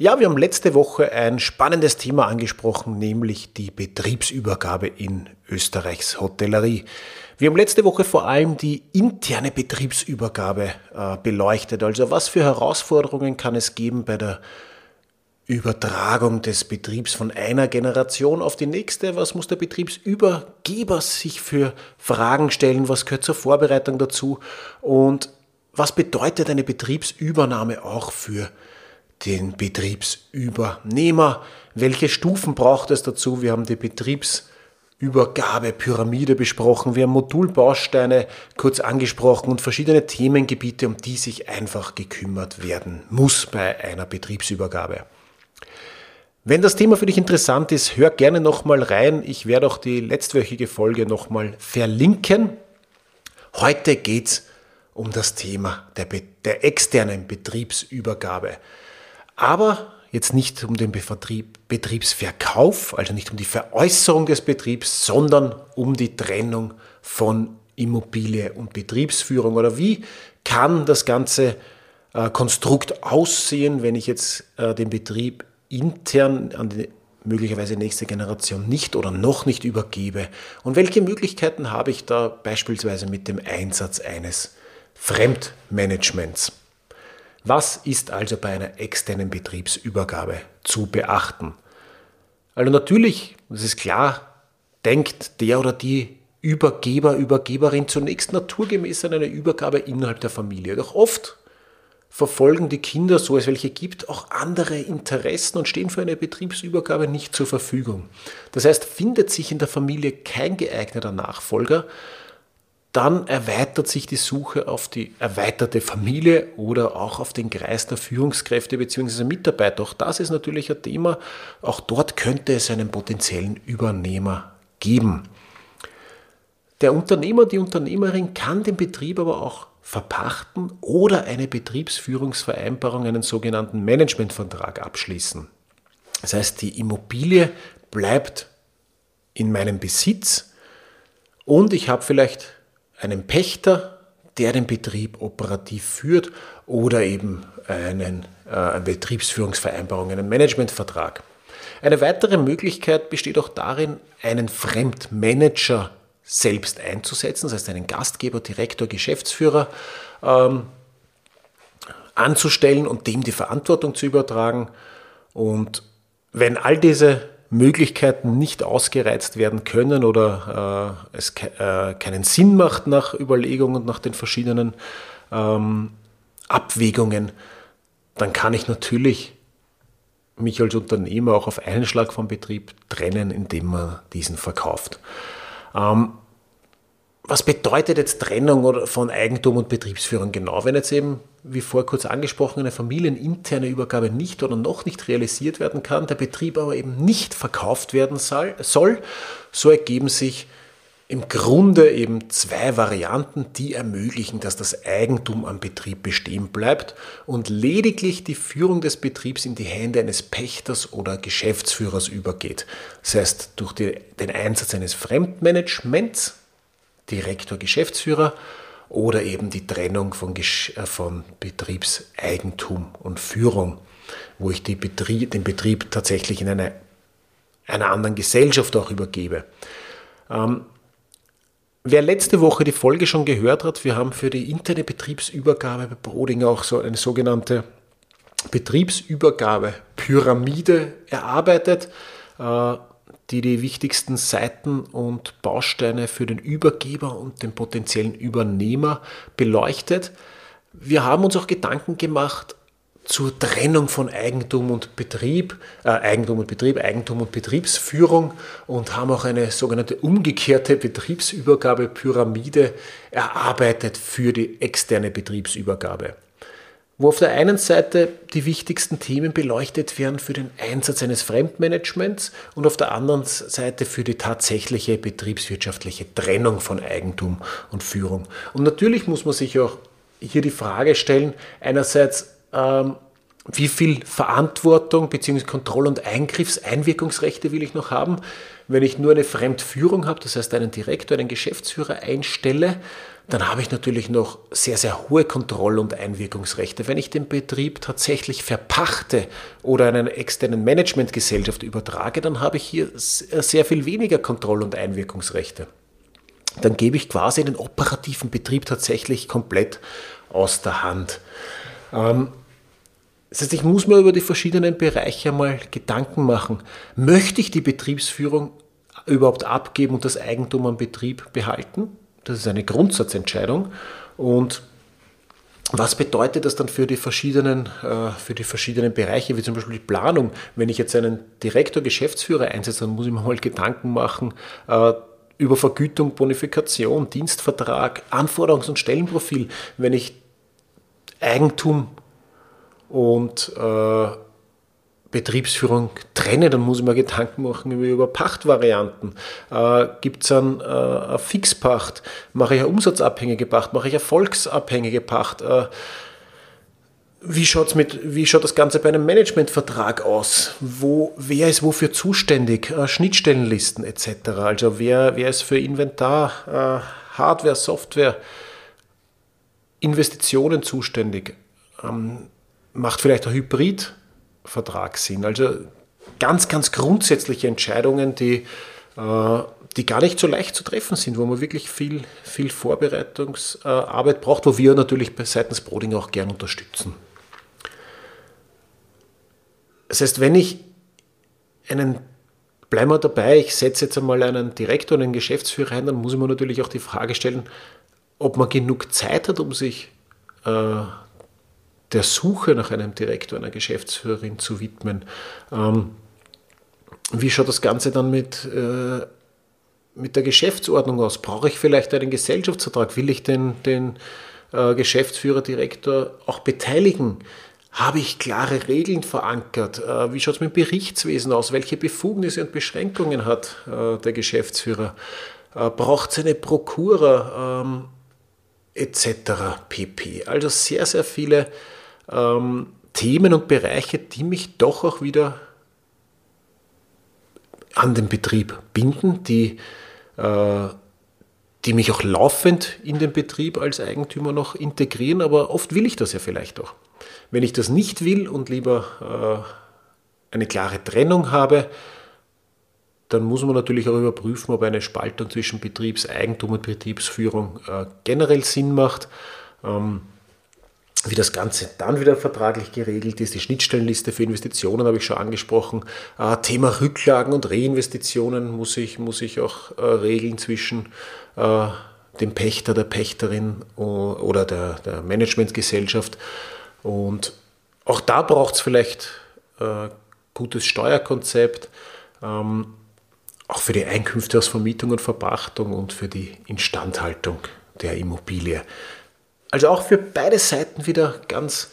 Ja, wir haben letzte Woche ein spannendes Thema angesprochen, nämlich die Betriebsübergabe in Österreichs Hotellerie. Wir haben letzte Woche vor allem die interne Betriebsübergabe äh, beleuchtet. Also was für Herausforderungen kann es geben bei der Übertragung des Betriebs von einer Generation auf die nächste? Was muss der Betriebsübergeber sich für Fragen stellen? Was gehört zur Vorbereitung dazu? Und was bedeutet eine Betriebsübernahme auch für den Betriebsübernehmer. Welche Stufen braucht es dazu? Wir haben die Betriebsübergabepyramide besprochen, wir haben Modulbausteine kurz angesprochen und verschiedene Themengebiete, um die sich einfach gekümmert werden muss bei einer Betriebsübergabe. Wenn das Thema für dich interessant ist, hör gerne nochmal rein. Ich werde auch die letztwöchige Folge nochmal verlinken. Heute geht es um das Thema der, der externen Betriebsübergabe. Aber jetzt nicht um den Betrieb, Betriebsverkauf, also nicht um die Veräußerung des Betriebs, sondern um die Trennung von Immobilie und Betriebsführung. Oder wie kann das ganze äh, Konstrukt aussehen, wenn ich jetzt äh, den Betrieb intern an die möglicherweise nächste Generation nicht oder noch nicht übergebe? Und welche Möglichkeiten habe ich da beispielsweise mit dem Einsatz eines Fremdmanagements? Was ist also bei einer externen Betriebsübergabe zu beachten? Also natürlich, das ist klar, denkt der oder die Übergeber, Übergeberin zunächst naturgemäß an eine Übergabe innerhalb der Familie. Doch oft verfolgen die Kinder, so es welche gibt, auch andere Interessen und stehen für eine Betriebsübergabe nicht zur Verfügung. Das heißt, findet sich in der Familie kein geeigneter Nachfolger, dann erweitert sich die Suche auf die erweiterte Familie oder auch auf den Kreis der Führungskräfte bzw. Mitarbeiter. Auch das ist natürlich ein Thema. Auch dort könnte es einen potenziellen Übernehmer geben. Der Unternehmer, die Unternehmerin kann den Betrieb aber auch verpachten oder eine Betriebsführungsvereinbarung, einen sogenannten Managementvertrag abschließen. Das heißt, die Immobilie bleibt in meinem Besitz und ich habe vielleicht einen Pächter, der den Betrieb operativ führt oder eben einen, äh, eine Betriebsführungsvereinbarung, einen Managementvertrag. Eine weitere Möglichkeit besteht auch darin, einen Fremdmanager selbst einzusetzen, das heißt einen Gastgeber, Direktor, Geschäftsführer ähm, anzustellen und dem die Verantwortung zu übertragen. Und wenn all diese Möglichkeiten nicht ausgereizt werden können oder äh, es ke äh, keinen Sinn macht nach Überlegungen und nach den verschiedenen ähm, Abwägungen, dann kann ich natürlich mich als Unternehmer auch auf einen Schlag vom Betrieb trennen, indem man diesen verkauft. Ähm, was bedeutet jetzt Trennung von Eigentum und Betriebsführung genau? Wenn jetzt eben, wie vor kurz angesprochen, eine familieninterne Übergabe nicht oder noch nicht realisiert werden kann, der Betrieb aber eben nicht verkauft werden soll, so ergeben sich im Grunde eben zwei Varianten, die ermöglichen, dass das Eigentum am Betrieb bestehen bleibt und lediglich die Führung des Betriebs in die Hände eines Pächters oder Geschäftsführers übergeht. Das heißt, durch die, den Einsatz eines Fremdmanagements Direktor, Geschäftsführer oder eben die Trennung von, äh, von Betriebseigentum und Führung, wo ich Betrieb, den Betrieb tatsächlich in eine, einer anderen Gesellschaft auch übergebe. Ähm, wer letzte Woche die Folge schon gehört hat, wir haben für die interne Betriebsübergabe bei Broding auch so eine sogenannte Betriebsübergabe-Pyramide erarbeitet. Äh, die die wichtigsten Seiten und Bausteine für den Übergeber und den potenziellen Übernehmer beleuchtet. Wir haben uns auch Gedanken gemacht zur Trennung von Eigentum und Betrieb, äh, Eigentum und Betrieb, Eigentum und Betriebsführung und haben auch eine sogenannte umgekehrte Betriebsübergabepyramide erarbeitet für die externe Betriebsübergabe. Wo auf der einen Seite die wichtigsten Themen beleuchtet werden für den Einsatz eines Fremdmanagements und auf der anderen Seite für die tatsächliche betriebswirtschaftliche Trennung von Eigentum und Führung. Und natürlich muss man sich auch hier die Frage stellen, einerseits, ähm, wie viel Verantwortung bzw. Kontroll- und Eingriffseinwirkungsrechte will ich noch haben? Wenn ich nur eine Fremdführung habe, das heißt einen Direktor, einen Geschäftsführer einstelle, dann habe ich natürlich noch sehr, sehr hohe Kontroll- und Einwirkungsrechte. Wenn ich den Betrieb tatsächlich verpachte oder einer externen Managementgesellschaft übertrage, dann habe ich hier sehr viel weniger Kontroll- und Einwirkungsrechte. Dann gebe ich quasi den operativen Betrieb tatsächlich komplett aus der Hand. Ähm, das heißt, ich muss mir über die verschiedenen Bereiche mal Gedanken machen. Möchte ich die Betriebsführung überhaupt abgeben und das Eigentum am Betrieb behalten? Das ist eine Grundsatzentscheidung. Und was bedeutet das dann für die verschiedenen, äh, für die verschiedenen Bereiche, wie zum Beispiel die Planung? Wenn ich jetzt einen Direktor, Geschäftsführer einsetze, dann muss ich mir mal Gedanken machen äh, über Vergütung, Bonifikation, Dienstvertrag, Anforderungs- und Stellenprofil. Wenn ich Eigentum und äh, Betriebsführung trenne, dann muss ich mir Gedanken machen über Pachtvarianten. Äh, Gibt es ein, äh, eine Fixpacht? Mache ich eine umsatzabhängige Pacht? Mache ich eine volksabhängige Pacht? Äh, wie, schaut's mit, wie schaut das Ganze bei einem Managementvertrag aus? Wo, wer ist wofür zuständig? Äh, Schnittstellenlisten etc. Also wer, wer ist für Inventar, äh, Hardware, Software, Investitionen zuständig? Ähm, macht vielleicht ein Hybridvertrag Sinn. Also ganz, ganz grundsätzliche Entscheidungen, die, äh, die gar nicht so leicht zu treffen sind, wo man wirklich viel, viel Vorbereitungsarbeit braucht, wo wir natürlich seitens Broding auch gern unterstützen. Das heißt, wenn ich einen, bleiben wir dabei, ich setze jetzt einmal einen Direktor, einen Geschäftsführer ein, dann muss ich mir natürlich auch die Frage stellen, ob man genug Zeit hat, um sich äh, der Suche nach einem Direktor, einer Geschäftsführerin zu widmen. Ähm, wie schaut das Ganze dann mit, äh, mit der Geschäftsordnung aus? Brauche ich vielleicht einen Gesellschaftsvertrag? Will ich den, den äh, Geschäftsführer, Direktor auch beteiligen? Habe ich klare Regeln verankert? Äh, wie schaut es mit dem Berichtswesen aus? Welche Befugnisse und Beschränkungen hat äh, der Geschäftsführer? Äh, braucht es eine Prokura? Ähm, etc. pp. Also sehr, sehr viele ähm, Themen und Bereiche, die mich doch auch wieder an den Betrieb binden, die, äh, die mich auch laufend in den Betrieb als Eigentümer noch integrieren, aber oft will ich das ja vielleicht auch. Wenn ich das nicht will und lieber äh, eine klare Trennung habe, dann muss man natürlich auch überprüfen, ob eine Spaltung zwischen Betriebseigentum und Betriebsführung äh, generell Sinn macht. Ähm, wie das Ganze dann wieder vertraglich geregelt ist. Die Schnittstellenliste für Investitionen habe ich schon angesprochen. Äh, Thema Rücklagen und Reinvestitionen muss ich, muss ich auch äh, regeln zwischen äh, dem Pächter, der Pächterin oder der, der Managementgesellschaft. Und auch da braucht es vielleicht äh, gutes Steuerkonzept, ähm, auch für die Einkünfte aus Vermietung und Verpachtung und für die Instandhaltung der Immobilie. Also auch für beide Seiten wieder ganz,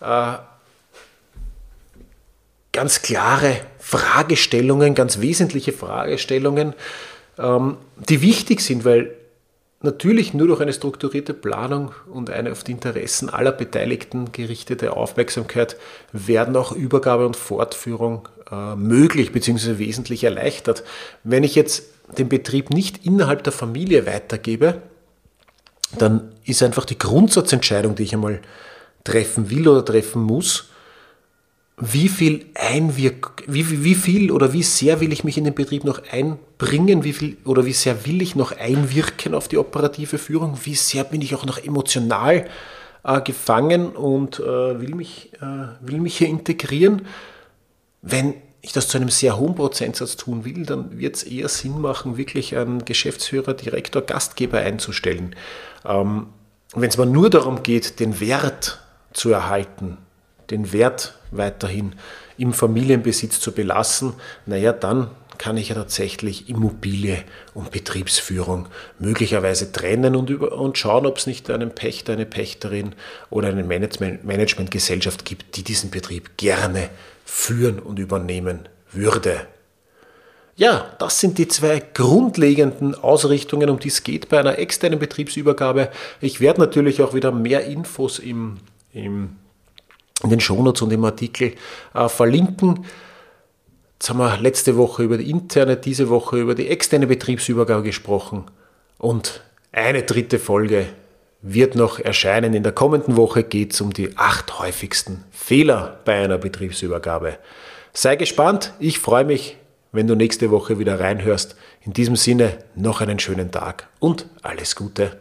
äh, ganz klare Fragestellungen, ganz wesentliche Fragestellungen, ähm, die wichtig sind, weil natürlich nur durch eine strukturierte Planung und eine auf die Interessen aller Beteiligten gerichtete Aufmerksamkeit werden auch Übergabe und Fortführung äh, möglich bzw. wesentlich erleichtert. Wenn ich jetzt den Betrieb nicht innerhalb der Familie weitergebe, dann ist einfach die Grundsatzentscheidung, die ich einmal treffen will oder treffen muss, wie viel Einwirk wie, wie viel oder wie sehr will ich mich in den Betrieb noch einbringen, wie viel oder wie sehr will ich noch einwirken auf die operative Führung, wie sehr bin ich auch noch emotional äh, gefangen und äh, will, mich, äh, will mich hier integrieren. Wenn ich das zu einem sehr hohen Prozentsatz tun will, dann wird es eher Sinn machen, wirklich einen Geschäftsführer, Direktor, Gastgeber einzustellen. Ähm, Wenn es mal nur darum geht, den Wert zu erhalten, den Wert weiterhin im Familienbesitz zu belassen, naja, dann kann ich ja tatsächlich Immobilie und Betriebsführung möglicherweise trennen und, über, und schauen, ob es nicht einen Pächter, eine Pächterin oder eine Management, Managementgesellschaft gibt, die diesen Betrieb gerne führen und übernehmen würde. Ja, das sind die zwei grundlegenden Ausrichtungen, um die es geht bei einer externen Betriebsübergabe. Ich werde natürlich auch wieder mehr Infos im, im, in den Shownotes und im Artikel äh, verlinken. Jetzt haben wir letzte Woche über die interne, diese Woche über die externe Betriebsübergabe gesprochen. Und eine dritte Folge wird noch erscheinen. In der kommenden Woche geht es um die acht häufigsten Fehler bei einer Betriebsübergabe. Sei gespannt, ich freue mich wenn du nächste Woche wieder reinhörst. In diesem Sinne noch einen schönen Tag und alles Gute.